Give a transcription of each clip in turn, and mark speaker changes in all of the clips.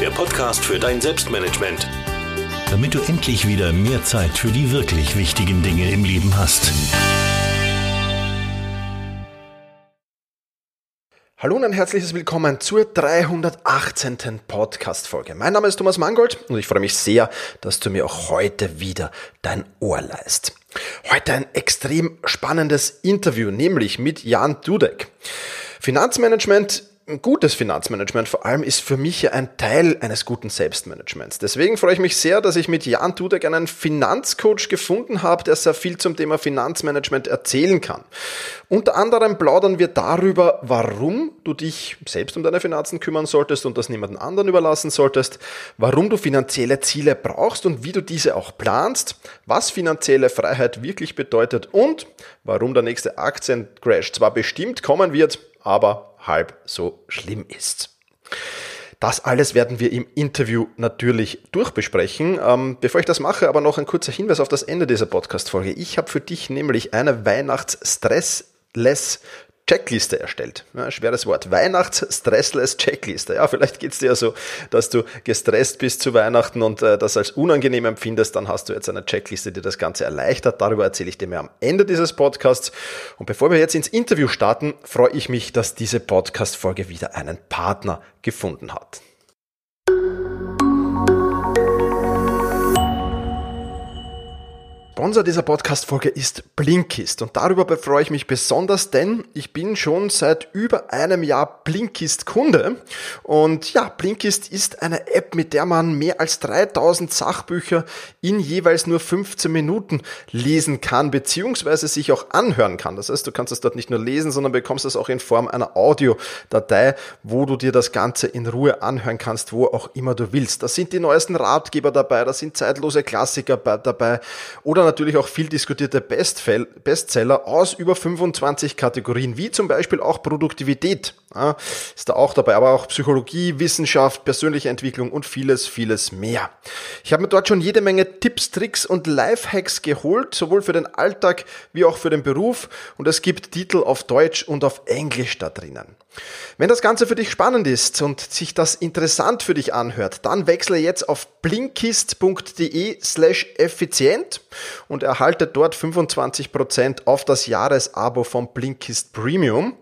Speaker 1: der Podcast für dein Selbstmanagement. Damit du endlich wieder mehr Zeit für die wirklich wichtigen Dinge im Leben hast.
Speaker 2: Hallo und ein herzliches Willkommen zur 318. Podcast-Folge. Mein Name ist Thomas Mangold und ich freue mich sehr, dass du mir auch heute wieder dein Ohr leist. Heute ein extrem spannendes Interview, nämlich mit Jan Dudek. Finanzmanagement ein gutes Finanzmanagement vor allem ist für mich ja ein Teil eines guten Selbstmanagements. Deswegen freue ich mich sehr, dass ich mit Jan Dudek einen Finanzcoach gefunden habe, der sehr viel zum Thema Finanzmanagement erzählen kann. Unter anderem plaudern wir darüber, warum du dich selbst um deine Finanzen kümmern solltest und das niemanden anderen überlassen solltest, warum du finanzielle Ziele brauchst und wie du diese auch planst, was finanzielle Freiheit wirklich bedeutet und warum der nächste Aktiencrash zwar bestimmt kommen wird, aber halb so schlimm ist. Das alles werden wir im Interview natürlich durchbesprechen. Ähm, bevor ich das mache, aber noch ein kurzer Hinweis auf das Ende dieser Podcast-Folge. Ich habe für dich nämlich eine Weihnachts-Stress-Less Checkliste erstellt. Ja, schweres Wort. Weihnachts-Stressless-Checkliste. Ja, vielleicht geht es dir ja so, dass du gestresst bist zu Weihnachten und äh, das als unangenehm empfindest. Dann hast du jetzt eine Checkliste, die das Ganze erleichtert. Darüber erzähle ich dir mehr am Ende dieses Podcasts. Und bevor wir jetzt ins Interview starten, freue ich mich, dass diese Podcast-Folge wieder einen Partner gefunden hat. Sponsor dieser Podcast-Folge ist Blinkist und darüber freue ich mich besonders, denn ich bin schon seit über einem Jahr Blinkist-Kunde und ja, Blinkist ist eine App, mit der man mehr als 3000 Sachbücher in jeweils nur 15 Minuten lesen kann, beziehungsweise sich auch anhören kann. Das heißt, du kannst es dort nicht nur lesen, sondern bekommst es auch in Form einer Audiodatei, wo du dir das Ganze in Ruhe anhören kannst, wo auch immer du willst. Da sind die neuesten Ratgeber dabei, da sind zeitlose Klassiker dabei oder natürlich auch viel diskutierte Bestseller aus über 25 Kategorien, wie zum Beispiel auch Produktivität. Ja, ist da auch dabei, aber auch Psychologie, Wissenschaft, persönliche Entwicklung und vieles, vieles mehr. Ich habe mir dort schon jede Menge Tipps, Tricks und Lifehacks geholt, sowohl für den Alltag wie auch für den Beruf und es gibt Titel auf Deutsch und auf Englisch da drinnen. Wenn das Ganze für dich spannend ist und sich das interessant für dich anhört, dann wechsle jetzt auf blinkist.de slash effizient und erhalte dort 25% auf das Jahresabo vom Blinkist Premium.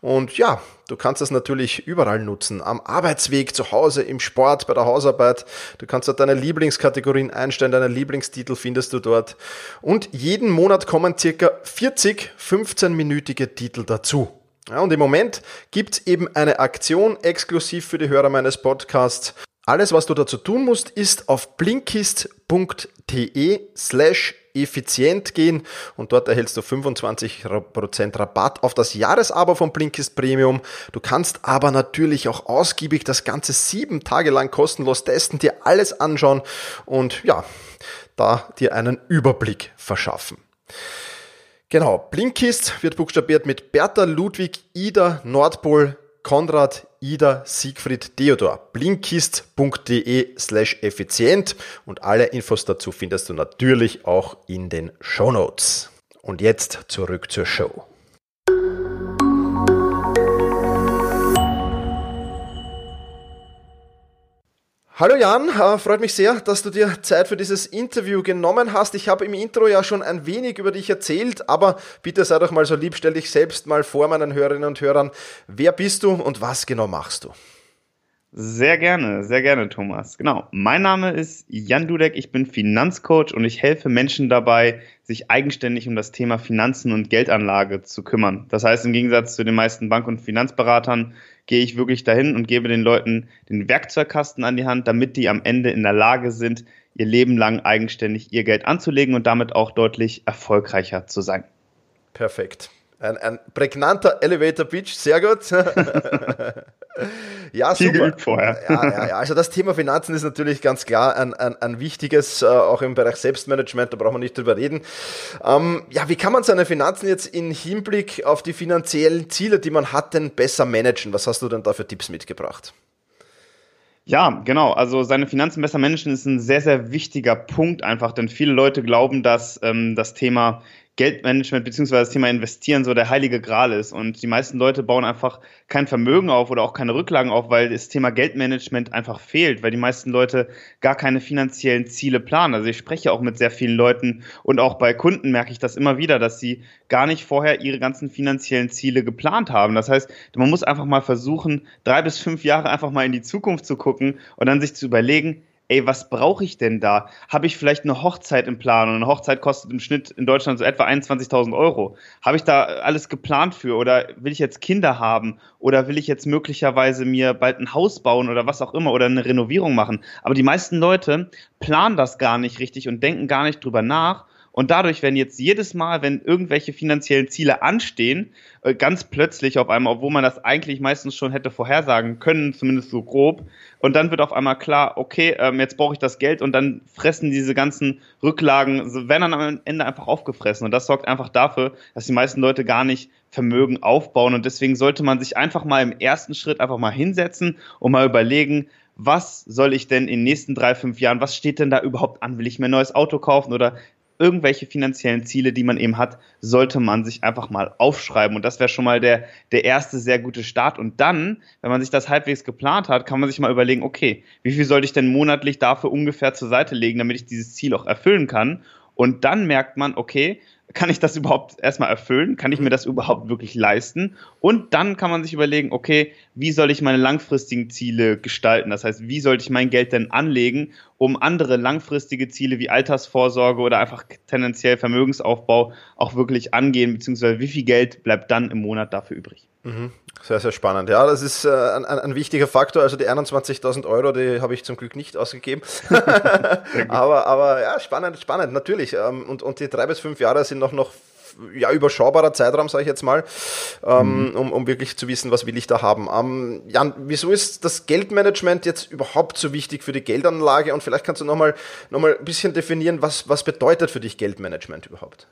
Speaker 2: Und ja, du kannst das natürlich überall nutzen. Am Arbeitsweg, zu Hause, im Sport, bei der Hausarbeit. Du kannst dort deine Lieblingskategorien einstellen, deine Lieblingstitel findest du dort. Und jeden Monat kommen circa 40 15-minütige Titel dazu. Ja, und im Moment gibt es eben eine Aktion exklusiv für die Hörer meines Podcasts. Alles, was du dazu tun musst, ist auf blinkist.de slash effizient gehen und dort erhältst du 25% Rabatt auf das Jahresabo von Blinkist Premium. Du kannst aber natürlich auch ausgiebig das Ganze sieben Tage lang kostenlos testen, dir alles anschauen und ja, da dir einen Überblick verschaffen. Genau, Blinkist wird buchstabiert mit Bertha Ludwig Ida Nordpol Konrad Ida Siegfried Theodor. Blinkist.de slash effizient und alle Infos dazu findest du natürlich auch in den Show Notes. Und jetzt zurück zur Show. Hallo Jan, äh, freut mich sehr, dass du dir Zeit für dieses Interview genommen hast. Ich habe im Intro ja schon ein wenig über dich erzählt, aber bitte sei doch mal so lieb, stell dich selbst mal vor meinen Hörerinnen und Hörern. Wer bist du und was genau machst du?
Speaker 3: Sehr gerne, sehr gerne, Thomas. Genau. Mein Name ist Jan Dudek, ich bin Finanzcoach und ich helfe Menschen dabei, sich eigenständig um das Thema Finanzen und Geldanlage zu kümmern. Das heißt, im Gegensatz zu den meisten Bank- und Finanzberatern gehe ich wirklich dahin und gebe den Leuten den Werkzeugkasten an die Hand, damit die am Ende in der Lage sind, ihr Leben lang eigenständig ihr Geld anzulegen und damit auch deutlich erfolgreicher zu sein.
Speaker 2: Perfekt. Ein, ein prägnanter Elevator Pitch, sehr gut. ja, super. Vorher. Ja, ja, ja, also das Thema Finanzen ist natürlich ganz klar ein, ein, ein wichtiges, äh, auch im Bereich Selbstmanagement, da brauchen wir nicht drüber reden. Ähm, ja, wie kann man seine Finanzen jetzt im Hinblick auf die finanziellen Ziele, die man hat, denn besser managen? Was hast du denn da für Tipps mitgebracht?
Speaker 3: Ja, genau. Also seine Finanzen besser managen ist ein sehr, sehr wichtiger Punkt einfach, denn viele Leute glauben, dass ähm, das Thema Geldmanagement beziehungsweise das Thema Investieren so der heilige Gral ist. Und die meisten Leute bauen einfach kein Vermögen auf oder auch keine Rücklagen auf, weil das Thema Geldmanagement einfach fehlt, weil die meisten Leute gar keine finanziellen Ziele planen. Also ich spreche auch mit sehr vielen Leuten und auch bei Kunden merke ich das immer wieder, dass sie gar nicht vorher ihre ganzen finanziellen Ziele geplant haben. Das heißt, man muss einfach mal versuchen, drei bis fünf Jahre einfach mal in die Zukunft zu gucken und dann sich zu überlegen, ey, was brauche ich denn da? Habe ich vielleicht eine Hochzeit im Plan und eine Hochzeit kostet im Schnitt in Deutschland so etwa 21.000 Euro? Habe ich da alles geplant für oder will ich jetzt Kinder haben oder will ich jetzt möglicherweise mir bald ein Haus bauen oder was auch immer oder eine Renovierung machen? Aber die meisten Leute planen das gar nicht richtig und denken gar nicht drüber nach und dadurch, wenn jetzt jedes Mal, wenn irgendwelche finanziellen Ziele anstehen, äh, ganz plötzlich auf einmal, obwohl man das eigentlich meistens schon hätte vorhersagen können, zumindest so grob, und dann wird auf einmal klar, okay, ähm, jetzt brauche ich das Geld und dann fressen diese ganzen Rücklagen, werden dann am Ende einfach aufgefressen. Und das sorgt einfach dafür, dass die meisten Leute gar nicht Vermögen aufbauen. Und deswegen sollte man sich einfach mal im ersten Schritt einfach mal hinsetzen und mal überlegen, was soll ich denn in den nächsten drei, fünf Jahren, was steht denn da überhaupt an? Will ich mir ein neues Auto kaufen oder irgendwelche finanziellen Ziele, die man eben hat, sollte man sich einfach mal aufschreiben. Und das wäre schon mal der, der erste sehr gute Start. Und dann, wenn man sich das halbwegs geplant hat, kann man sich mal überlegen, okay, wie viel sollte ich denn monatlich dafür ungefähr zur Seite legen, damit ich dieses Ziel auch erfüllen kann? Und dann merkt man, okay, kann ich das überhaupt erstmal erfüllen? Kann ich mir das überhaupt wirklich leisten? Und dann kann man sich überlegen, okay, wie soll ich meine langfristigen Ziele gestalten? Das heißt, wie sollte ich mein Geld denn anlegen, um andere langfristige Ziele wie Altersvorsorge oder einfach tendenziell Vermögensaufbau auch wirklich angehen, beziehungsweise wie viel Geld bleibt dann im Monat dafür übrig?
Speaker 2: Mhm. Sehr, sehr spannend. Ja, das ist äh, ein, ein, wichtiger Faktor. Also die 21.000 Euro, die habe ich zum Glück nicht ausgegeben. aber, aber ja, spannend, spannend, natürlich. Ähm, und, und die drei bis fünf Jahre sind noch, noch ja, überschaubarer Zeitraum, sage ich jetzt mal, ähm, mhm. um, um wirklich zu wissen, was will ich da haben. Ähm, Jan, wieso ist das Geldmanagement jetzt überhaupt so wichtig für die Geldanlage? Und vielleicht kannst du nochmal noch mal ein bisschen definieren, was, was bedeutet für dich Geldmanagement überhaupt?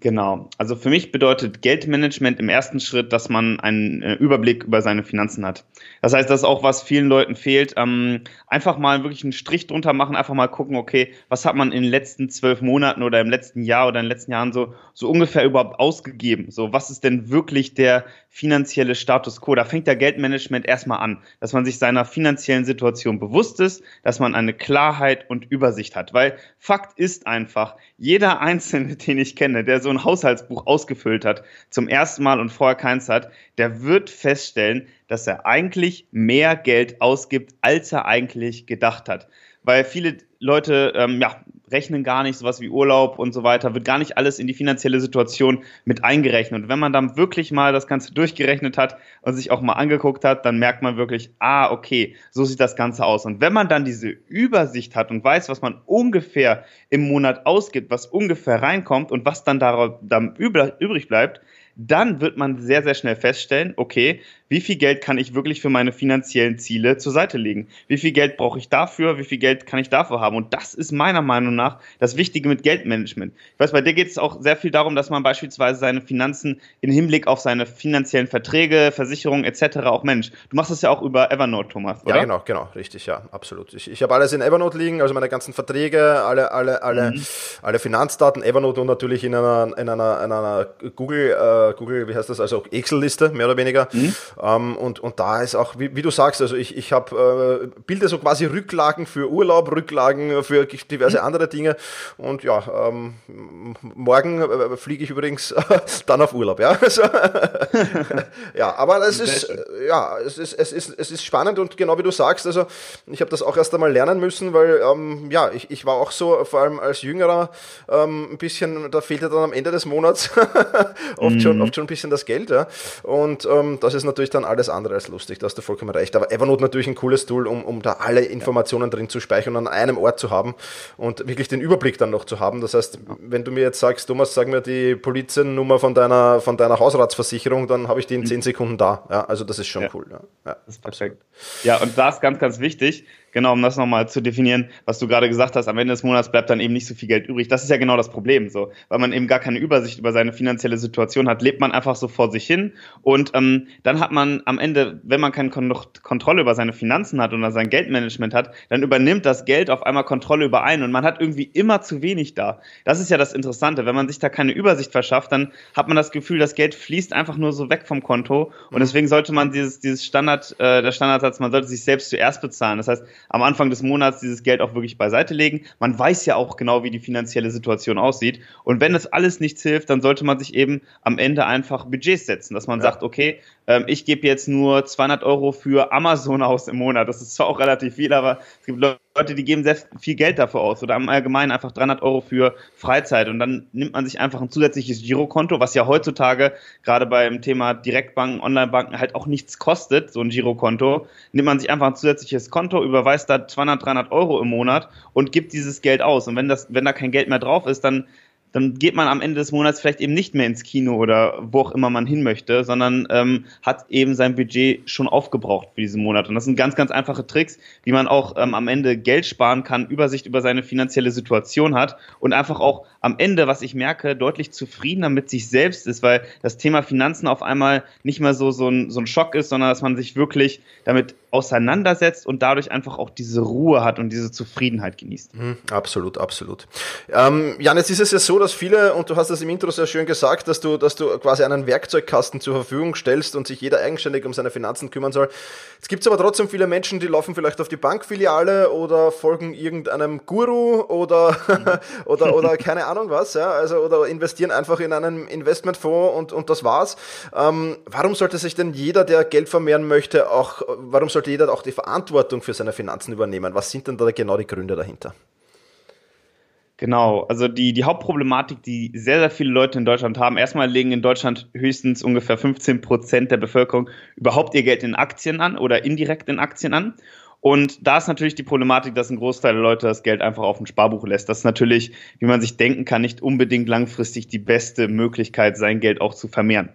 Speaker 3: Genau. Also für mich bedeutet Geldmanagement im ersten Schritt, dass man einen äh, Überblick über seine Finanzen hat. Das heißt, das ist auch, was vielen Leuten fehlt. Ähm, einfach mal wirklich einen Strich drunter machen, einfach mal gucken, okay, was hat man in den letzten zwölf Monaten oder im letzten Jahr oder in den letzten Jahren so, so ungefähr überhaupt ausgegeben? So, was ist denn wirklich der finanzielle Status quo? Da fängt der Geldmanagement erstmal an, dass man sich seiner finanziellen Situation bewusst ist, dass man eine Klarheit und Übersicht hat. Weil Fakt ist einfach, jeder Einzelne, den ich kenne, der der ein Haushaltsbuch ausgefüllt hat, zum ersten Mal und vorher keins hat, der wird feststellen, dass er eigentlich mehr Geld ausgibt, als er eigentlich gedacht hat. Weil viele Leute ähm, ja, rechnen gar nicht, sowas wie Urlaub und so weiter, wird gar nicht alles in die finanzielle Situation mit eingerechnet. Und wenn man dann wirklich mal das Ganze durchgerechnet hat und sich auch mal angeguckt hat, dann merkt man wirklich, ah, okay, so sieht das Ganze aus. Und wenn man dann diese Übersicht hat und weiß, was man ungefähr im Monat ausgibt, was ungefähr reinkommt und was dann darauf dann übrig bleibt, dann wird man sehr, sehr schnell feststellen, okay, wie viel Geld kann ich wirklich für meine finanziellen Ziele zur Seite legen? Wie viel Geld brauche ich dafür? Wie viel Geld kann ich dafür haben? Und das ist meiner Meinung nach das Wichtige mit Geldmanagement. Ich weiß, bei dir geht es auch sehr viel darum, dass man beispielsweise seine Finanzen im Hinblick auf seine finanziellen Verträge, Versicherungen etc. auch Mensch. Du machst das ja auch über Evernote, Thomas,
Speaker 2: oder? Ja, genau, genau, richtig, ja, absolut. Ich, ich habe alles in Evernote liegen, also meine ganzen Verträge, alle, alle, alle, mhm. alle Finanzdaten, Evernote und natürlich in einer, in einer, in einer Google, äh, Google, wie heißt das, also Excel-Liste, mehr oder weniger. Mhm. Ähm, und, und da ist auch, wie, wie du sagst, also ich, ich habe äh, Bilder so quasi Rücklagen für Urlaub, Rücklagen für diverse mhm. andere Dinge. Und ja, ähm, morgen äh, fliege ich übrigens dann auf Urlaub, ja. Also, ja, aber es ist, ja, es ist, es ist, es ist spannend und genau wie du sagst, also ich habe das auch erst einmal lernen müssen, weil ähm, ja, ich, ich war auch so, vor allem als Jüngerer, ähm, ein bisschen, da fehlte dann am Ende des Monats oft, mhm. schon, oft schon ein bisschen das Geld, ja. Und ähm, das ist natürlich dann alles andere als lustig, da hast du vollkommen recht. Aber Evernote natürlich ein cooles Tool, um, um da alle Informationen ja. drin zu speichern und an einem Ort zu haben und wirklich den Überblick dann noch zu haben. Das heißt, wenn du mir jetzt sagst, Thomas, sag mir die Polizeiennummer von deiner, von deiner Hausratsversicherung, dann habe ich die in 10 mhm. Sekunden da. Ja, also das ist schon ja. cool. Ja.
Speaker 3: ja. Das ist perfekt. Ja, und da ist ganz, ganz wichtig, Genau, um das nochmal zu definieren, was du gerade gesagt hast, am Ende des Monats bleibt dann eben nicht so viel Geld übrig. Das ist ja genau das Problem, so, weil man eben gar keine Übersicht über seine finanzielle Situation hat, lebt man einfach so vor sich hin und ähm, dann hat man am Ende, wenn man keine Kon Kontrolle über seine Finanzen hat oder sein Geldmanagement hat, dann übernimmt das Geld auf einmal Kontrolle über einen und man hat irgendwie immer zu wenig da. Das ist ja das Interessante, wenn man sich da keine Übersicht verschafft, dann hat man das Gefühl, das Geld fließt einfach nur so weg vom Konto und mhm. deswegen sollte man dieses dieses Standard, äh, der Standardsatz, man sollte sich selbst zuerst bezahlen. Das heißt am Anfang des Monats dieses Geld auch wirklich beiseite legen. Man weiß ja auch genau, wie die finanzielle Situation aussieht. Und wenn das alles nichts hilft, dann sollte man sich eben am Ende einfach Budgets setzen, dass man ja. sagt, okay, ähm, ich gebe jetzt nur 200 Euro für Amazon aus im Monat. Das ist zwar auch relativ viel, aber es gibt Leute, die geben sehr viel Geld dafür aus oder im Allgemeinen einfach 300 Euro für Freizeit. Und dann nimmt man sich einfach ein zusätzliches Girokonto, was ja heutzutage gerade beim Thema Direktbanken, Onlinebanken halt auch nichts kostet, so ein Girokonto, nimmt man sich einfach ein zusätzliches Konto, überweist da 200, 300 Euro im Monat und gibt dieses Geld aus. Und wenn das, wenn da kein Geld mehr drauf ist, dann dann geht man am Ende des Monats vielleicht eben nicht mehr ins Kino oder wo auch immer man hin möchte, sondern ähm, hat eben sein Budget schon aufgebraucht für diesen Monat. Und das sind ganz, ganz einfache Tricks, wie man auch ähm, am Ende Geld sparen kann, Übersicht über seine finanzielle Situation hat und einfach auch am Ende, was ich merke, deutlich zufriedener mit sich selbst ist, weil das Thema Finanzen auf einmal nicht mehr so, so, ein, so ein Schock ist, sondern dass man sich wirklich damit auseinandersetzt und dadurch einfach auch diese Ruhe hat und diese Zufriedenheit genießt.
Speaker 2: Mhm, absolut, absolut. Ähm, Jan, jetzt ist es ja so, dass viele, und du hast das im Intro sehr schön gesagt, dass du, dass du quasi einen Werkzeugkasten zur Verfügung stellst und sich jeder eigenständig um seine Finanzen kümmern soll. Jetzt gibt es aber trotzdem viele Menschen, die laufen vielleicht auf die Bankfiliale oder folgen irgendeinem Guru oder, oder, oder keine Ahnung was, ja, also, oder investieren einfach in einen Investmentfonds und, und das war's. Ähm, warum sollte sich denn jeder, der Geld vermehren möchte, auch, warum sollte jeder auch die Verantwortung für seine Finanzen übernehmen? Was sind denn da genau die Gründe dahinter?
Speaker 3: Genau, also die, die Hauptproblematik, die sehr, sehr viele Leute in Deutschland haben, erstmal legen in Deutschland höchstens ungefähr 15 Prozent der Bevölkerung überhaupt ihr Geld in Aktien an oder indirekt in Aktien an. Und da ist natürlich die Problematik, dass ein Großteil der Leute das Geld einfach auf dem Sparbuch lässt. Das ist natürlich, wie man sich denken kann, nicht unbedingt langfristig die beste Möglichkeit, sein Geld auch zu vermehren.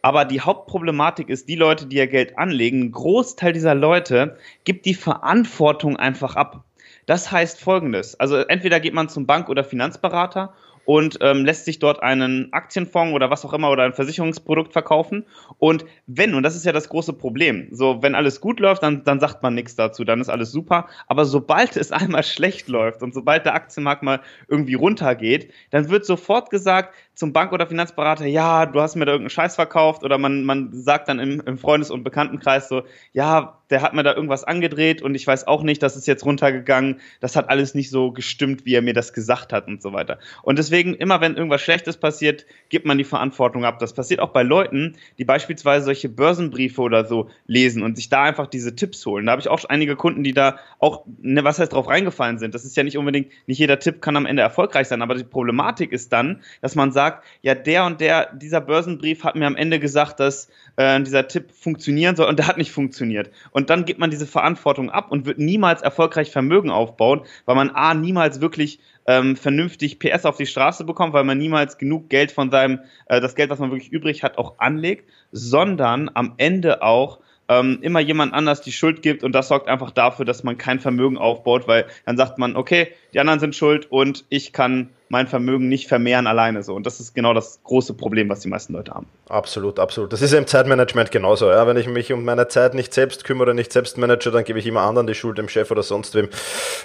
Speaker 3: Aber die Hauptproblematik ist, die Leute, die ihr Geld anlegen, ein Großteil dieser Leute gibt die Verantwortung einfach ab. Das heißt folgendes. Also entweder geht man zum Bank- oder Finanzberater und ähm, lässt sich dort einen Aktienfonds oder was auch immer oder ein Versicherungsprodukt verkaufen. Und wenn, und das ist ja das große Problem, so wenn alles gut läuft, dann, dann sagt man nichts dazu, dann ist alles super. Aber sobald es einmal schlecht läuft und sobald der Aktienmarkt mal irgendwie runtergeht, dann wird sofort gesagt, zum Bank- oder Finanzberater, ja, du hast mir da irgendeinen Scheiß verkauft oder man, man sagt dann im, im Freundes- und Bekanntenkreis so, ja, der hat mir da irgendwas angedreht und ich weiß auch nicht, das ist jetzt runtergegangen das hat alles nicht so gestimmt, wie er mir das gesagt hat und so weiter. Und deswegen, immer wenn irgendwas Schlechtes passiert, gibt man die Verantwortung ab. Das passiert auch bei Leuten, die beispielsweise solche Börsenbriefe oder so lesen und sich da einfach diese Tipps holen. Da habe ich auch einige Kunden, die da auch, ne, was heißt, drauf reingefallen sind. Das ist ja nicht unbedingt, nicht jeder Tipp kann am Ende erfolgreich sein, aber die Problematik ist dann, dass man sagt, ja, der und der, dieser Börsenbrief hat mir am Ende gesagt, dass äh, dieser Tipp funktionieren soll und der hat nicht funktioniert. Und dann gibt man diese Verantwortung ab und wird niemals erfolgreich Vermögen aufbauen, weil man A, niemals wirklich ähm, vernünftig PS auf die Straße bekommt, weil man niemals genug Geld von seinem, äh, das Geld, was man wirklich übrig hat, auch anlegt, sondern am Ende auch ähm, immer jemand anders die Schuld gibt und das sorgt einfach dafür, dass man kein Vermögen aufbaut, weil dann sagt man, okay, die anderen sind schuld und ich kann mein Vermögen nicht vermehren alleine so. Und das ist genau das große Problem, was die meisten Leute haben.
Speaker 2: Absolut, absolut. Das ist im Zeitmanagement genauso. Ja? Wenn ich mich um meine Zeit nicht selbst kümmere, nicht selbst manage, dann gebe ich immer anderen die Schuld, dem Chef oder sonst wem.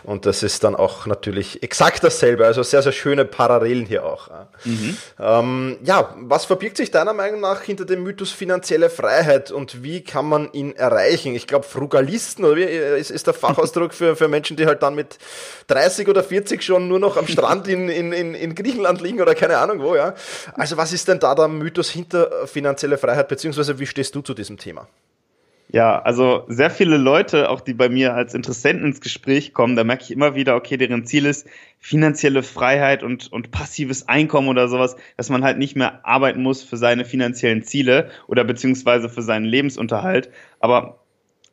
Speaker 2: Und das ist dann auch natürlich exakt dasselbe. Also sehr, sehr schöne Parallelen hier auch. Mhm. Ähm, ja, was verbirgt sich deiner Meinung nach hinter dem Mythos finanzielle Freiheit und wie kann man ihn erreichen? Ich glaube, Frugalisten oder wie ist, ist der Fachausdruck für, für Menschen, die halt dann mit 30 oder 40 schon nur noch am Strand in, in in, in Griechenland liegen oder keine Ahnung wo, ja. Also was ist denn da der Mythos hinter finanzielle Freiheit, beziehungsweise wie stehst du zu diesem Thema?
Speaker 3: Ja, also sehr viele Leute, auch die bei mir als Interessenten ins Gespräch kommen, da merke ich immer wieder, okay, deren Ziel ist finanzielle Freiheit und, und passives Einkommen oder sowas, dass man halt nicht mehr arbeiten muss für seine finanziellen Ziele oder beziehungsweise für seinen Lebensunterhalt. Aber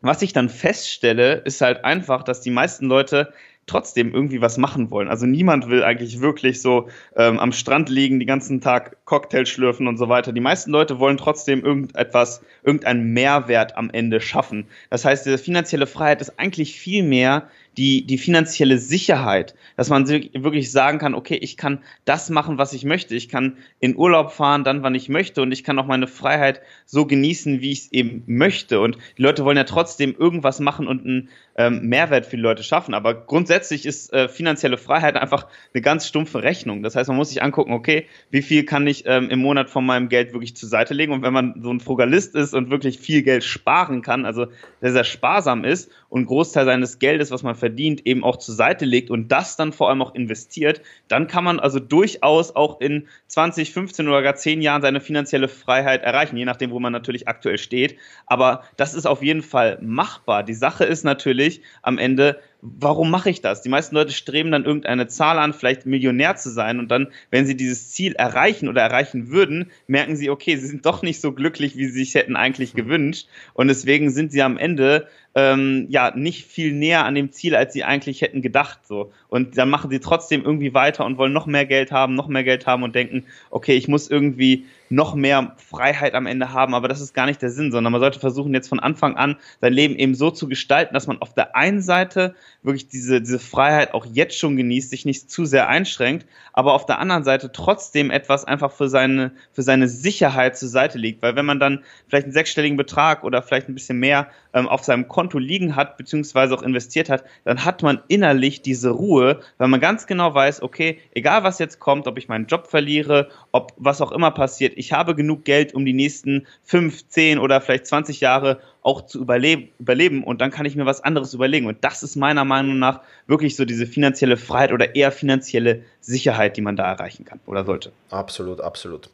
Speaker 3: was ich dann feststelle, ist halt einfach, dass die meisten Leute trotzdem irgendwie was machen wollen. Also niemand will eigentlich wirklich so ähm, am Strand liegen, die ganzen Tag Cocktail schlürfen und so weiter. Die meisten Leute wollen trotzdem irgendetwas, irgendeinen Mehrwert am Ende schaffen. Das heißt, diese finanzielle Freiheit ist eigentlich viel mehr die, die finanzielle Sicherheit, dass man wirklich sagen kann, okay, ich kann das machen, was ich möchte. Ich kann in Urlaub fahren, dann, wann ich möchte und ich kann auch meine Freiheit so genießen, wie ich es eben möchte. Und die Leute wollen ja trotzdem irgendwas machen und einen ähm, Mehrwert für die Leute schaffen. Aber grundsätzlich ist äh, finanzielle Freiheit einfach eine ganz stumpfe Rechnung. Das heißt, man muss sich angucken, okay, wie viel kann ich ähm, im Monat von meinem Geld wirklich zur Seite legen? Und wenn man so ein Frugalist ist und wirklich viel Geld sparen kann, also sehr, sehr sparsam ist und Großteil seines Geldes, was man verdient, eben auch zur Seite legt und das dann vor allem auch investiert, dann kann man also durchaus auch in 20, 15 oder gar 10 Jahren seine finanzielle Freiheit erreichen, je nachdem, wo man natürlich aktuell steht. Aber das ist auf jeden Fall machbar. Die Sache ist natürlich am Ende, warum mache ich das? Die meisten Leute streben dann irgendeine Zahl an, vielleicht Millionär zu sein und dann, wenn sie dieses Ziel erreichen oder erreichen würden, merken sie, okay, sie sind doch nicht so glücklich, wie sie sich hätten eigentlich gewünscht und deswegen sind sie am Ende ähm, ja nicht viel näher an dem Ziel, als sie eigentlich hätten gedacht. So. Und dann machen sie trotzdem irgendwie weiter und wollen noch mehr Geld haben, noch mehr Geld haben und denken, okay, ich muss irgendwie noch mehr Freiheit am Ende haben, aber das ist gar nicht der Sinn, sondern man sollte versuchen, jetzt von Anfang an sein Leben eben so zu gestalten, dass man auf der einen Seite wirklich diese, diese Freiheit auch jetzt schon genießt, sich nicht zu sehr einschränkt, aber auf der anderen Seite trotzdem etwas einfach für seine, für seine Sicherheit zur Seite legt, weil wenn man dann vielleicht einen sechsstelligen Betrag oder vielleicht ein bisschen mehr ähm, auf seinem Konto liegen hat, beziehungsweise auch investiert hat, dann hat man innerlich diese Ruhe, weil man ganz genau weiß, okay, egal was jetzt kommt, ob ich meinen Job verliere, ob was auch immer passiert, ich habe genug Geld, um die nächsten fünf, zehn oder vielleicht 20 Jahre auch zu überleben, überleben und dann kann ich mir was anderes überlegen. Und das ist meiner Meinung nach wirklich so diese finanzielle Freiheit oder eher finanzielle Sicherheit, die man da erreichen kann oder sollte.
Speaker 2: Absolut, absolut.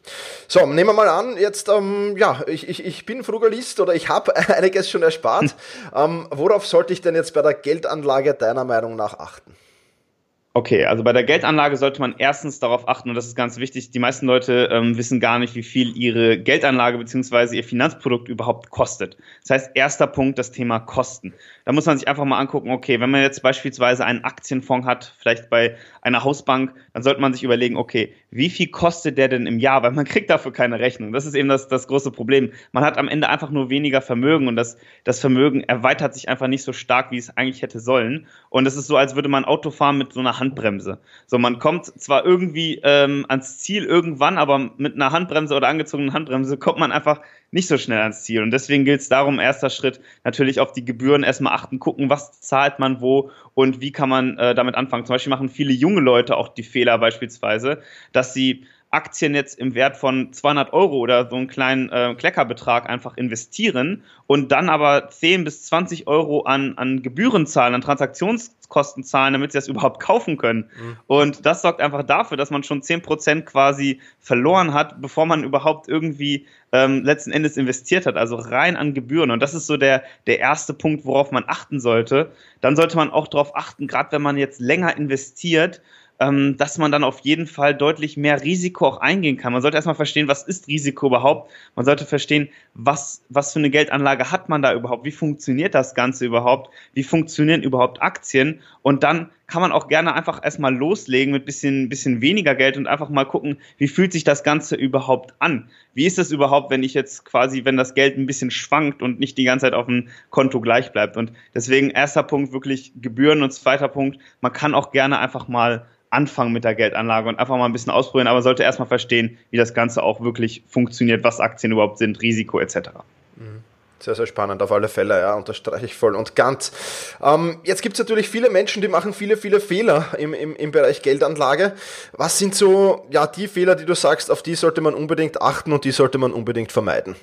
Speaker 2: So, nehmen wir mal an, jetzt, ähm, ja, ich, ich, ich bin Frugalist oder ich habe einiges schon erspart. ähm, worauf sollte ich denn jetzt bei der Geldanlage deiner Meinung nach achten?
Speaker 3: Okay, also bei der Geldanlage sollte man erstens darauf achten, und das ist ganz wichtig, die meisten Leute ähm, wissen gar nicht, wie viel ihre Geldanlage bzw. ihr Finanzprodukt überhaupt kostet. Das heißt, erster Punkt, das Thema Kosten. Da muss man sich einfach mal angucken, okay, wenn man jetzt beispielsweise einen Aktienfonds hat, vielleicht bei einer Hausbank, dann sollte man sich überlegen, okay, wie viel kostet der denn im Jahr? Weil man kriegt dafür keine Rechnung. Das ist eben das, das große Problem. Man hat am Ende einfach nur weniger Vermögen und das, das Vermögen erweitert sich einfach nicht so stark, wie es eigentlich hätte sollen. Und es ist so, als würde man Auto fahren mit so einer Handbremse. So, man kommt zwar irgendwie ähm, ans Ziel irgendwann, aber mit einer Handbremse oder angezogenen Handbremse kommt man einfach nicht so schnell ans Ziel. Und deswegen gilt es darum, erster Schritt natürlich auf die Gebühren erstmal achten, gucken, was zahlt man wo und wie kann man äh, damit anfangen. Zum Beispiel machen viele junge Leute auch die Fehler beispielsweise, dass sie Aktien jetzt im Wert von 200 Euro oder so einen kleinen äh, Kleckerbetrag einfach investieren und dann aber 10 bis 20 Euro an, an Gebühren zahlen, an Transaktionskosten zahlen, damit sie das überhaupt kaufen können. Mhm. Und das sorgt einfach dafür, dass man schon 10% quasi verloren hat, bevor man überhaupt irgendwie ähm, letzten Endes investiert hat, also rein an Gebühren. Und das ist so der, der erste Punkt, worauf man achten sollte. Dann sollte man auch darauf achten, gerade wenn man jetzt länger investiert, ähm, dass man dann auf jeden Fall deutlich mehr Risiko auch eingehen kann. Man sollte erstmal verstehen, was ist Risiko überhaupt? Man sollte verstehen, was, was für eine Geldanlage hat man da überhaupt? Wie funktioniert das Ganze überhaupt? Wie funktionieren überhaupt Aktien? Und dann kann man auch gerne einfach erstmal loslegen mit bisschen, bisschen weniger Geld und einfach mal gucken, wie fühlt sich das Ganze überhaupt an? Wie ist es überhaupt, wenn ich jetzt quasi, wenn das Geld ein bisschen schwankt und nicht die ganze Zeit auf dem Konto gleich bleibt? Und deswegen erster Punkt wirklich Gebühren und zweiter Punkt, man kann auch gerne einfach mal anfangen mit der Geldanlage und einfach mal ein bisschen ausprobieren, aber sollte erstmal verstehen, wie das Ganze auch wirklich funktioniert, was Aktien überhaupt sind, Risiko etc.
Speaker 2: Mhm. Sehr, sehr spannend, auf alle Fälle, ja, unterstreiche ich voll und ganz. Ähm, jetzt gibt es natürlich viele Menschen, die machen viele, viele Fehler im, im, im Bereich Geldanlage. Was sind so ja, die Fehler, die du sagst, auf die sollte man unbedingt achten und die sollte man unbedingt vermeiden?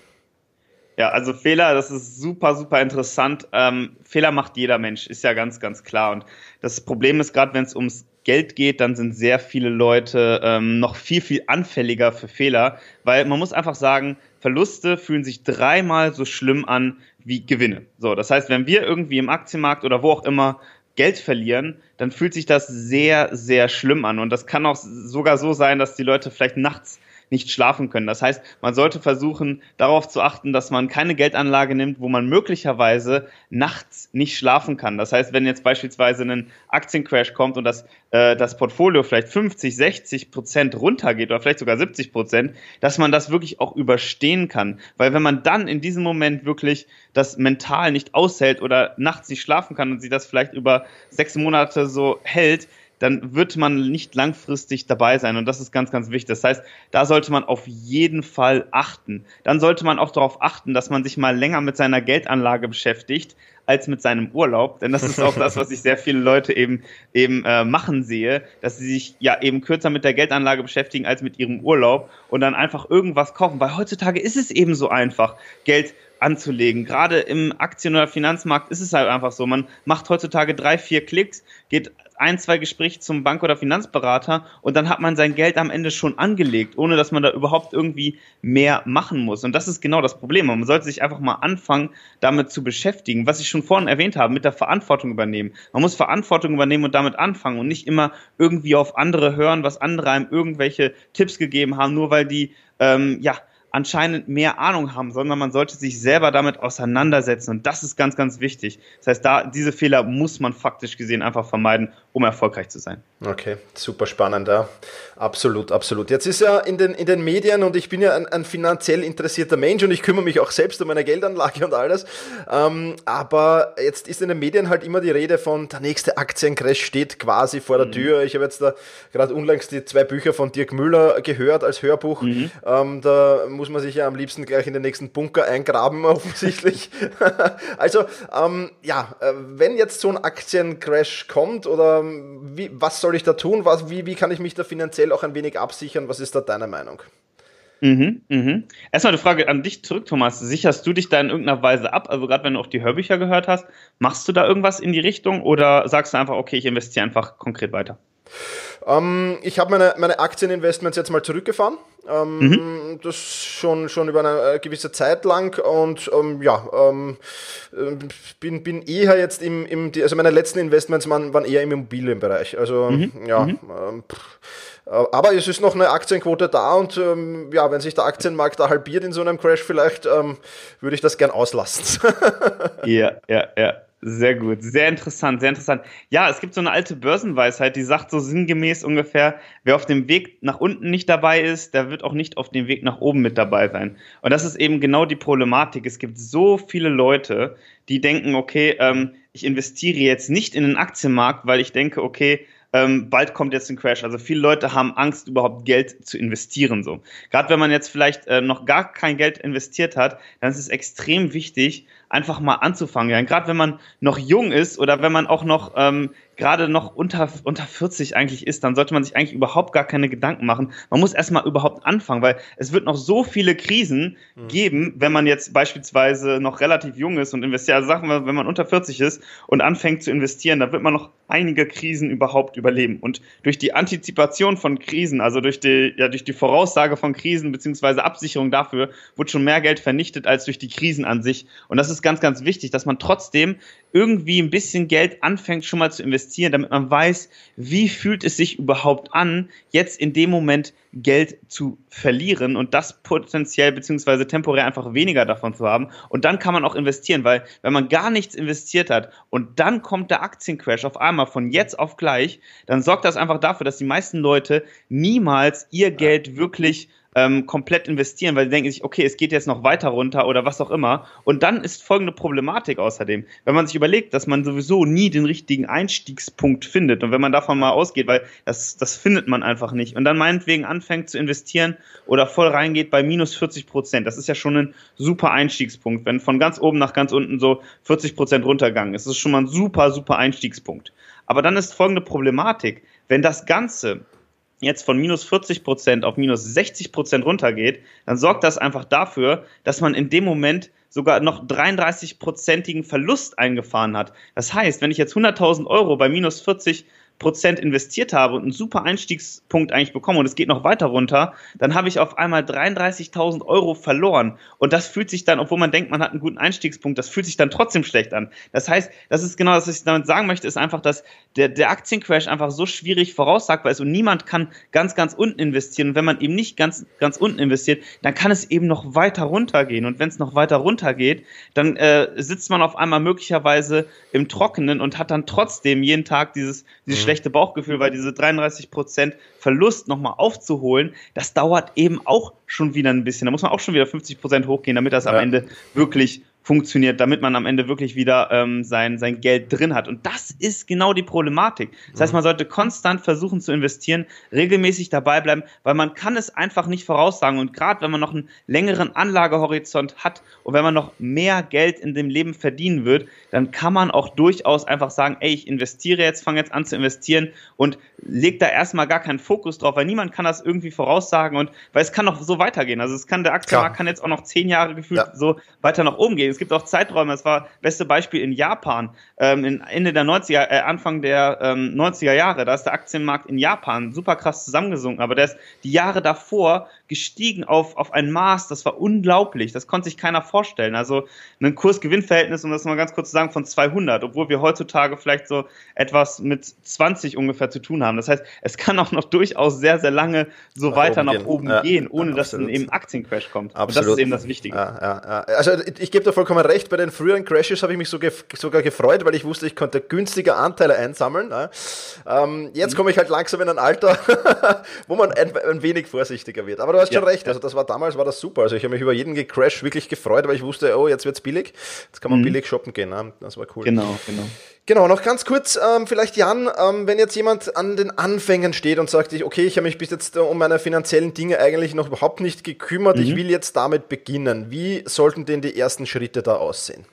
Speaker 3: Ja, also Fehler, das ist super, super interessant. Ähm, Fehler macht jeder Mensch, ist ja ganz, ganz klar. Und das Problem ist gerade, wenn es ums Geld geht, dann sind sehr viele Leute ähm, noch viel, viel anfälliger für Fehler, weil man muss einfach sagen, Verluste fühlen sich dreimal so schlimm an wie Gewinne. So, das heißt, wenn wir irgendwie im Aktienmarkt oder wo auch immer Geld verlieren, dann fühlt sich das sehr, sehr schlimm an. Und das kann auch sogar so sein, dass die Leute vielleicht nachts nicht schlafen können. Das heißt, man sollte versuchen, darauf zu achten, dass man keine Geldanlage nimmt, wo man möglicherweise nachts nicht schlafen kann. Das heißt, wenn jetzt beispielsweise ein Aktiencrash kommt und das, äh, das Portfolio vielleicht 50, 60 Prozent runtergeht oder vielleicht sogar 70 Prozent, dass man das wirklich auch überstehen kann. Weil wenn man dann in diesem Moment wirklich das mental nicht aushält oder nachts nicht schlafen kann und sich das vielleicht über sechs Monate so hält, dann wird man nicht langfristig dabei sein. Und das ist ganz, ganz wichtig. Das heißt, da sollte man auf jeden Fall achten. Dann sollte man auch darauf achten, dass man sich mal länger mit seiner Geldanlage beschäftigt als mit seinem Urlaub. Denn das ist auch das, was ich sehr viele Leute eben, eben äh, machen sehe, dass sie sich ja eben kürzer mit der Geldanlage beschäftigen als mit ihrem Urlaub und dann einfach irgendwas kaufen. Weil heutzutage ist es eben so einfach, Geld anzulegen. Gerade im Aktien- oder Finanzmarkt ist es halt einfach so. Man macht heutzutage drei, vier Klicks, geht ein, zwei Gespräche zum Bank- oder Finanzberater und dann hat man sein Geld am Ende schon angelegt, ohne dass man da überhaupt irgendwie mehr machen muss. Und das ist genau das Problem. Man sollte sich einfach mal anfangen, damit zu beschäftigen, was ich schon vorhin erwähnt habe, mit der Verantwortung übernehmen. Man muss Verantwortung übernehmen und damit anfangen und nicht immer irgendwie auf andere hören, was andere einem irgendwelche Tipps gegeben haben, nur weil die, ähm, ja, anscheinend mehr Ahnung haben, sondern man sollte sich selber damit auseinandersetzen. Und das ist ganz, ganz wichtig. Das heißt, da diese Fehler muss man faktisch gesehen einfach vermeiden, um erfolgreich zu sein.
Speaker 2: Okay, super spannend, ja. Absolut, absolut. Jetzt ist ja in den, in den Medien und ich bin ja ein, ein finanziell interessierter Mensch und ich kümmere mich auch selbst um meine Geldanlage und alles. Ähm, aber jetzt ist in den Medien halt immer die Rede von, der nächste Aktiencrash steht quasi vor der mhm. Tür. Ich habe jetzt da gerade unlängst die zwei Bücher von Dirk Müller gehört als Hörbuch. Mhm. Ähm, da muss man sich ja am liebsten gleich in den nächsten Bunker eingraben, offensichtlich. also, ähm, ja, äh, wenn jetzt so ein Aktiencrash kommt oder wie, was soll ich da tun? Was, wie, wie kann ich mich da finanziell auch ein wenig absichern? Was ist da deine Meinung?
Speaker 3: Mhm, mhm. Erstmal eine Frage an dich zurück, Thomas. Sicherst du dich da in irgendeiner Weise ab? Also gerade wenn du auch die Hörbücher gehört hast, machst du da irgendwas in die Richtung oder sagst du einfach, okay, ich investiere einfach konkret weiter?
Speaker 2: Ähm, ich habe meine, meine Aktieninvestments jetzt mal zurückgefahren. Ähm, mhm. Das schon, schon über eine äh, gewisse Zeit lang und ähm, ja, ähm, äh, bin, bin eher jetzt im, im, also meine letzten Investments waren, waren eher im Immobilienbereich. Also mhm. ja, mhm. Ähm, äh, aber es ist noch eine Aktienquote da und ähm, ja, wenn sich der Aktienmarkt da halbiert in so einem Crash vielleicht, ähm, würde ich das gern auslassen.
Speaker 3: ja, ja, ja. Sehr gut, sehr interessant, sehr interessant. Ja, es gibt so eine alte Börsenweisheit, die sagt so sinngemäß ungefähr, wer auf dem Weg nach unten nicht dabei ist, der wird auch nicht auf dem Weg nach oben mit dabei sein. Und das ist eben genau die Problematik. Es gibt so viele Leute, die denken, okay, ähm, ich investiere jetzt nicht in den Aktienmarkt, weil ich denke, okay, ähm, bald kommt jetzt ein Crash. Also viele Leute haben Angst, überhaupt Geld zu investieren. So. Gerade wenn man jetzt vielleicht äh, noch gar kein Geld investiert hat, dann ist es extrem wichtig, einfach mal anzufangen. Ja, gerade wenn man noch jung ist oder wenn man auch noch ähm, gerade noch unter, unter 40 eigentlich ist, dann sollte man sich eigentlich überhaupt gar keine Gedanken machen. Man muss erstmal überhaupt anfangen, weil es wird noch so viele Krisen mhm. geben, wenn man jetzt beispielsweise noch relativ jung ist und investiert. Also sagen wir, wenn man unter 40 ist und anfängt zu investieren, dann wird man noch einige Krisen überhaupt überleben. Und durch die Antizipation von Krisen, also durch die, ja, durch die Voraussage von Krisen beziehungsweise Absicherung dafür, wird schon mehr Geld vernichtet als durch die Krisen an sich. Und das ist ganz, ganz wichtig, dass man trotzdem irgendwie ein bisschen Geld anfängt schon mal zu investieren, damit man weiß, wie fühlt es sich überhaupt an, jetzt in dem Moment Geld zu verlieren und das potenziell beziehungsweise temporär einfach weniger davon zu haben. Und dann kann man auch investieren, weil wenn man gar nichts investiert hat und dann kommt der Aktiencrash auf einmal von jetzt auf gleich, dann sorgt das einfach dafür, dass die meisten Leute niemals ihr Geld wirklich ähm, komplett investieren, weil sie denken sich, okay, es geht jetzt noch weiter runter oder was auch immer. Und dann ist folgende Problematik außerdem. Wenn man sich überlegt, dass man sowieso nie den richtigen Einstiegspunkt findet und wenn man davon mal ausgeht, weil das, das findet man einfach nicht und dann meinetwegen anfängt zu investieren oder voll reingeht bei minus 40 Prozent, das ist ja schon ein super Einstiegspunkt. Wenn von ganz oben nach ganz unten so 40 Prozent runtergegangen ist, das ist schon mal ein super, super Einstiegspunkt. Aber dann ist folgende Problematik. Wenn das Ganze jetzt von minus 40 Prozent auf minus 60 Prozent runtergeht, dann sorgt das einfach dafür, dass man in dem Moment sogar noch 33-prozentigen Verlust eingefahren hat. Das heißt, wenn ich jetzt 100.000 Euro bei minus 40 Prozent investiert habe und einen super Einstiegspunkt eigentlich bekomme und es geht noch weiter runter, dann habe ich auf einmal 33.000 Euro verloren. Und das fühlt sich dann, obwohl man denkt, man hat einen guten Einstiegspunkt, das fühlt sich dann trotzdem schlecht an. Das heißt, das ist genau das, was ich damit sagen möchte, ist einfach, dass der, der Aktiencrash einfach so schwierig voraussagbar ist und niemand kann ganz, ganz unten investieren. Und wenn man eben nicht ganz, ganz unten investiert, dann kann es eben noch weiter runtergehen. Und wenn es noch weiter runtergeht, dann äh, sitzt man auf einmal möglicherweise im Trockenen und hat dann trotzdem jeden Tag dieses, dieses schlechte Bauchgefühl, weil diese 33% Verlust nochmal aufzuholen, das dauert eben auch schon wieder ein bisschen. Da muss man auch schon wieder 50% hochgehen, damit das ja. am Ende wirklich funktioniert, damit man am Ende wirklich wieder ähm, sein, sein Geld drin hat. Und das ist genau die Problematik. Das heißt, man sollte konstant versuchen zu investieren, regelmäßig dabei bleiben, weil man kann es einfach nicht voraussagen. Und gerade wenn man noch einen längeren Anlagehorizont hat und wenn man noch mehr Geld in dem Leben verdienen wird, dann kann man auch durchaus einfach sagen, ey, ich investiere jetzt, fange jetzt an zu investieren und leg da erstmal gar keinen Fokus drauf, weil niemand kann das irgendwie voraussagen und weil es kann noch so weitergehen. Also es kann der Aktienmarkt kann jetzt auch noch zehn Jahre gefühlt ja. so weiter nach oben gehen es gibt auch Zeiträume, es war beste Beispiel in Japan, ähm, Ende der 90er, äh, Anfang der ähm, 90er Jahre, da ist der Aktienmarkt in Japan super krass zusammengesunken, aber der ist die Jahre davor gestiegen auf, auf ein Maß, das war unglaublich, das konnte sich keiner vorstellen. Also ein Kurs-Gewinn-Verhältnis, um das mal ganz kurz zu sagen, von 200, obwohl wir heutzutage vielleicht so etwas mit 20 ungefähr zu tun haben. Das heißt, es kann auch noch durchaus sehr, sehr lange so nach weiter oben nach gehen. oben ja, gehen, ohne ja, dass dann eben Aktiencrash kommt.
Speaker 2: Absolut. Und das ist eben das Wichtige. Ja, also ich gebe da vollkommen recht, bei den früheren Crashes habe ich mich sogar gefreut, weil ich wusste, ich konnte günstiger Anteile einsammeln. Ähm, jetzt mhm. komme ich halt langsam in ein Alter, wo man ein, ein wenig vorsichtiger wird. Aber du hast ja, schon recht. Also das war damals war das super. Also ich habe mich über jeden Crash wirklich gefreut, weil ich wusste, oh, jetzt wird es billig. Jetzt kann man mhm. billig shoppen gehen. Ne? Das war cool.
Speaker 3: Genau, genau.
Speaker 2: Genau, noch ganz kurz, ähm, vielleicht Jan, ähm, wenn jetzt jemand an den Anfängen steht und sagt, okay, ich habe mich bis jetzt äh, um meine finanziellen Dinge eigentlich noch überhaupt nicht gekümmert, mhm. ich will jetzt damit beginnen. Wie sollten denn die ersten Schritte da aussehen?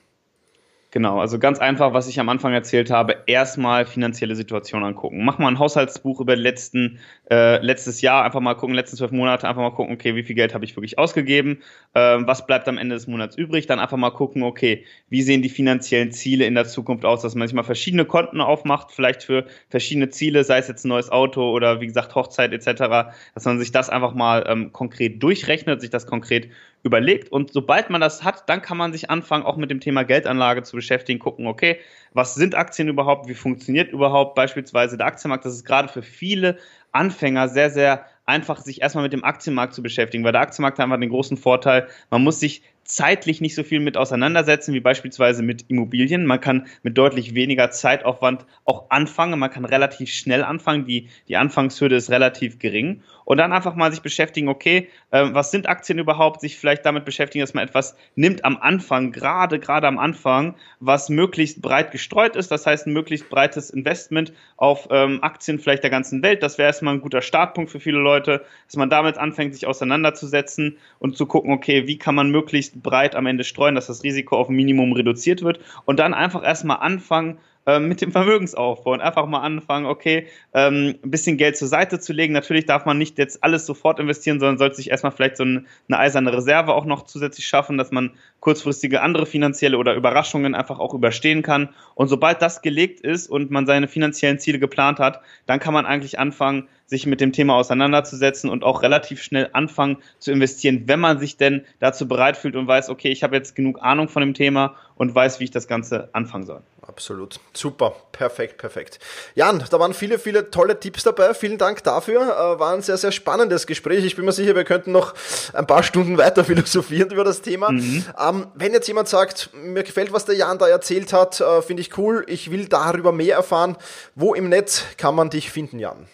Speaker 3: Genau, also ganz einfach, was ich am Anfang erzählt habe, erstmal finanzielle Situation angucken. Mach mal ein Haushaltsbuch über letzten, äh, letztes Jahr, einfach mal gucken, letzten zwölf Monate, einfach mal gucken, okay, wie viel Geld habe ich wirklich ausgegeben, äh, was bleibt am Ende des Monats übrig, dann einfach mal gucken, okay, wie sehen die finanziellen Ziele in der Zukunft aus, dass man sich mal verschiedene Konten aufmacht, vielleicht für verschiedene Ziele, sei es jetzt ein neues Auto oder wie gesagt Hochzeit etc., dass man sich das einfach mal ähm, konkret durchrechnet, sich das konkret überlegt. Und sobald man das hat, dann kann man sich anfangen, auch mit dem Thema Geldanlage zu beschäftigen, gucken, okay, was sind Aktien überhaupt, wie funktioniert überhaupt beispielsweise der Aktienmarkt. Das ist gerade für viele Anfänger sehr, sehr einfach, sich erstmal mit dem Aktienmarkt zu beschäftigen, weil der Aktienmarkt hat einfach den großen Vorteil, man muss sich zeitlich nicht so viel mit auseinandersetzen wie beispielsweise mit Immobilien. Man kann mit deutlich weniger Zeitaufwand auch anfangen. Man kann relativ schnell anfangen. Die, die Anfangshürde ist relativ gering und dann einfach mal sich beschäftigen, okay, äh, was sind Aktien überhaupt, sich vielleicht damit beschäftigen, dass man etwas nimmt am Anfang, gerade, gerade am Anfang, was möglichst breit gestreut ist, das heißt ein möglichst breites Investment auf ähm, Aktien vielleicht der ganzen Welt, das wäre erstmal ein guter Startpunkt für viele Leute, dass man damit anfängt, sich auseinanderzusetzen und zu gucken, okay, wie kann man möglichst möglichst breit am Ende streuen, dass das Risiko auf ein Minimum reduziert wird und dann einfach erstmal anfangen, ähm, mit dem Vermögensaufbau und einfach mal anfangen, okay, ähm, ein bisschen Geld zur Seite zu legen. Natürlich darf man nicht jetzt alles sofort investieren, sondern sollte sich erstmal vielleicht so eine eiserne Reserve auch noch zusätzlich schaffen, dass man kurzfristige andere finanzielle oder Überraschungen einfach auch überstehen kann. Und sobald das gelegt ist und man seine finanziellen Ziele geplant hat, dann kann man eigentlich anfangen, sich mit dem Thema auseinanderzusetzen und auch relativ schnell anfangen zu investieren, wenn man sich denn dazu bereit fühlt und weiß, okay, ich habe jetzt genug Ahnung von dem Thema und weiß, wie ich das Ganze anfangen soll.
Speaker 2: Absolut. Super. Perfekt, perfekt. Jan, da waren viele, viele tolle Tipps dabei. Vielen Dank dafür. Äh, war ein sehr, sehr spannendes Gespräch. Ich bin mir sicher, wir könnten noch ein paar Stunden weiter philosophieren über das Thema. Mhm. Ähm, wenn jetzt jemand sagt, mir gefällt, was der Jan da erzählt hat, äh, finde ich cool, ich will darüber mehr erfahren, wo im Netz kann man dich finden, Jan?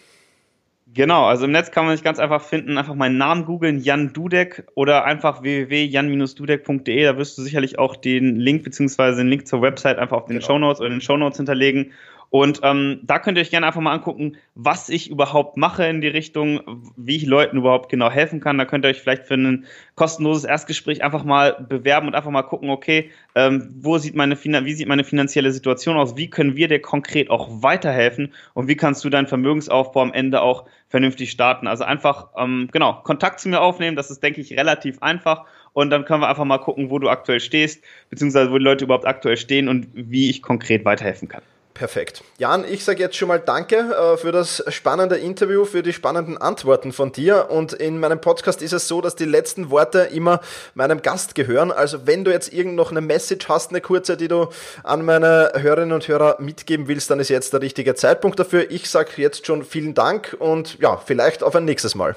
Speaker 3: Genau, also im Netz kann man sich ganz einfach finden, einfach meinen Namen googeln, Jan Dudek oder einfach www.jan-dudek.de, da wirst du sicherlich auch den Link beziehungsweise den Link zur Website einfach auf den genau. Shownotes oder in den Shownotes hinterlegen und ähm, da könnt ihr euch gerne einfach mal angucken, was ich überhaupt mache in die Richtung, wie ich Leuten überhaupt genau helfen kann. Da könnt ihr euch vielleicht für ein kostenloses Erstgespräch einfach mal bewerben und einfach mal gucken, okay, ähm, wo sieht meine, wie sieht meine finanzielle Situation aus? Wie können wir dir konkret auch weiterhelfen? Und wie kannst du deinen Vermögensaufbau am Ende auch vernünftig starten? Also einfach, ähm, genau, Kontakt zu mir aufnehmen. Das ist, denke ich, relativ einfach. Und dann können wir einfach mal gucken, wo du aktuell stehst, beziehungsweise wo die Leute überhaupt aktuell stehen und wie ich konkret weiterhelfen kann.
Speaker 2: Perfekt. Jan, ich sage jetzt schon mal Danke äh, für das spannende Interview, für die spannenden Antworten von dir. Und in meinem Podcast ist es so, dass die letzten Worte immer meinem Gast gehören. Also wenn du jetzt irgend noch eine Message hast, eine kurze, die du an meine Hörerinnen und Hörer mitgeben willst, dann ist jetzt der richtige Zeitpunkt dafür. Ich sage jetzt schon vielen Dank und ja, vielleicht auf ein nächstes Mal.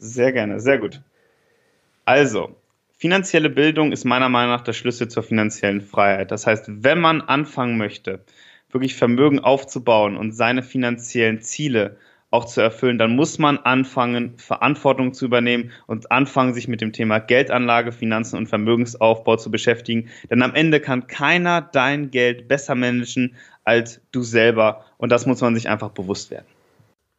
Speaker 3: Sehr gerne, sehr gut. Also, Finanzielle Bildung ist meiner Meinung nach der Schlüssel zur finanziellen Freiheit. Das heißt, wenn man anfangen möchte, wirklich Vermögen aufzubauen und seine finanziellen Ziele auch zu erfüllen, dann muss man anfangen, Verantwortung zu übernehmen und anfangen, sich mit dem Thema Geldanlage, Finanzen und Vermögensaufbau zu beschäftigen. Denn am Ende kann keiner dein Geld besser managen als du selber. Und das muss man sich einfach bewusst werden.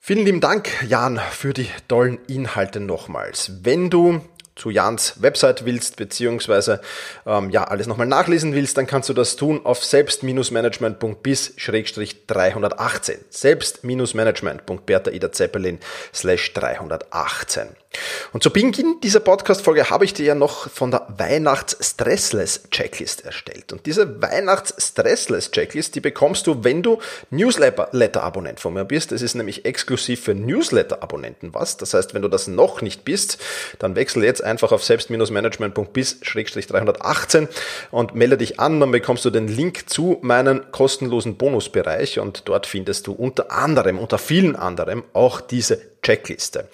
Speaker 2: Vielen lieben Dank, Jan, für die tollen Inhalte nochmals. Wenn du zu Jans Website willst, beziehungsweise ähm, ja, alles nochmal nachlesen willst, dann kannst du das tun auf selbst-management.bis-318. Selbst-management.bertha Ida Zeppelin slash 318. Und zu Beginn dieser Podcast-Folge habe ich dir ja noch von der Weihnachts-Stressless-Checklist erstellt. Und diese Weihnachts-Stressless-Checklist, die bekommst du, wenn du Newsletter-Abonnent von mir bist. Das ist nämlich exklusiv für Newsletter-Abonnenten was. Das heißt, wenn du das noch nicht bist, dann wechsel jetzt einfach auf selbst-management.bis-318 und melde dich an. Dann bekommst du den Link zu meinem kostenlosen Bonusbereich und dort findest du unter anderem, unter vielen anderem auch diese Checkliste.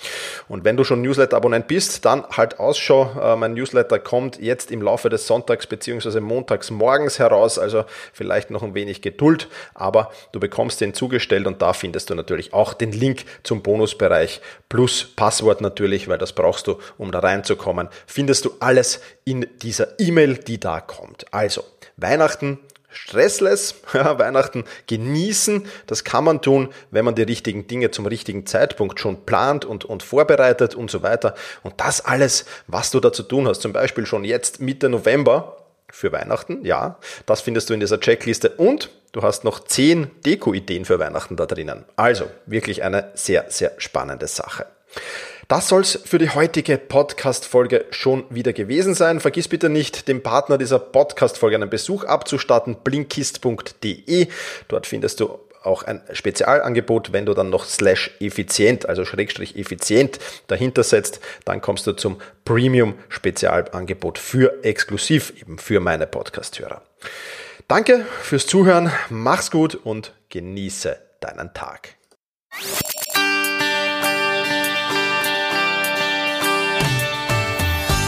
Speaker 2: Und wenn du schon Newsletter-Abonnent bist, dann halt Ausschau. Äh, mein Newsletter kommt jetzt im Laufe des Sonntags bzw. montags morgens heraus, also vielleicht noch ein wenig Geduld, aber du bekommst den zugestellt und da findest du natürlich auch den Link zum Bonusbereich plus Passwort natürlich, weil das brauchst du, um da reinzukommen. Findest du alles in dieser E-Mail, die da kommt. Also, Weihnachten stressless Weihnachten genießen. Das kann man tun, wenn man die richtigen Dinge zum richtigen Zeitpunkt schon plant und, und vorbereitet und so weiter. Und das alles, was du da zu tun hast, zum Beispiel schon jetzt Mitte November für Weihnachten, ja, das findest du in dieser Checkliste und du hast noch zehn Deko-Ideen für Weihnachten da drinnen. Also wirklich eine sehr, sehr spannende Sache. Das soll's für die heutige Podcast-Folge schon wieder gewesen sein. Vergiss bitte nicht, dem Partner dieser Podcast-Folge einen Besuch abzustatten, blinkist.de. Dort findest du auch ein Spezialangebot, wenn du dann noch slash effizient, also Schrägstrich effizient dahinter setzt, dann kommst du zum Premium Spezialangebot für exklusiv eben für meine Podcast-Hörer. Danke fürs Zuhören, mach's gut und genieße deinen Tag.